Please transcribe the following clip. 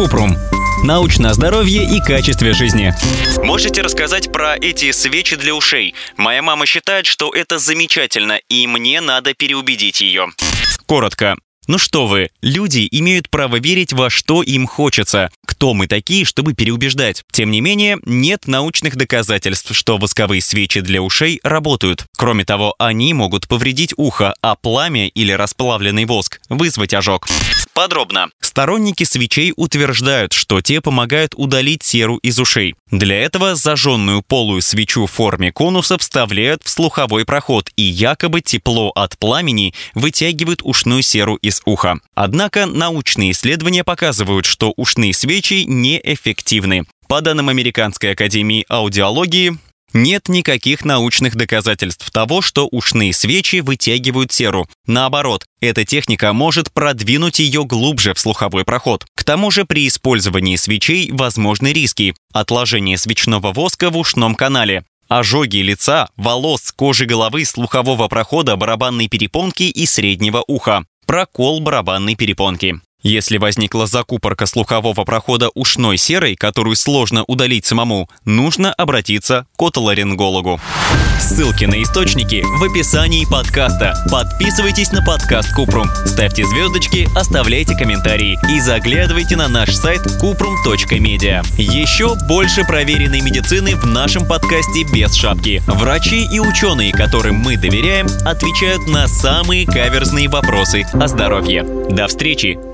Купрум. Научное здоровье и качестве жизни. Можете рассказать про эти свечи для ушей? Моя мама считает, что это замечательно, и мне надо переубедить ее. Коротко. Ну что вы, люди имеют право верить во что им хочется. Кто мы такие, чтобы переубеждать? Тем не менее, нет научных доказательств, что восковые свечи для ушей работают. Кроме того, они могут повредить ухо, а пламя или расплавленный воск вызвать ожог. Подробно. Сторонники свечей утверждают, что те помогают удалить серу из ушей. Для этого зажженную полую свечу в форме конуса вставляют в слуховой проход и якобы тепло от пламени вытягивают ушную серу из уха. Однако научные исследования показывают, что ушные свечи неэффективны. По данным Американской академии аудиологии, нет никаких научных доказательств того, что ушные свечи вытягивают серу. Наоборот, эта техника может продвинуть ее глубже в слуховой проход. К тому же при использовании свечей возможны риски. Отложение свечного воска в ушном канале, ожоги лица, волос, кожи головы, слухового прохода, барабанной перепонки и среднего уха, прокол барабанной перепонки. Если возникла закупорка слухового прохода ушной серой, которую сложно удалить самому, нужно обратиться к отоларингологу. Ссылки на источники в описании подкаста. Подписывайтесь на подкаст Купрум, ставьте звездочки, оставляйте комментарии и заглядывайте на наш сайт kuprum.media. Еще больше проверенной медицины в нашем подкасте без шапки. Врачи и ученые, которым мы доверяем, отвечают на самые каверзные вопросы о здоровье. До встречи!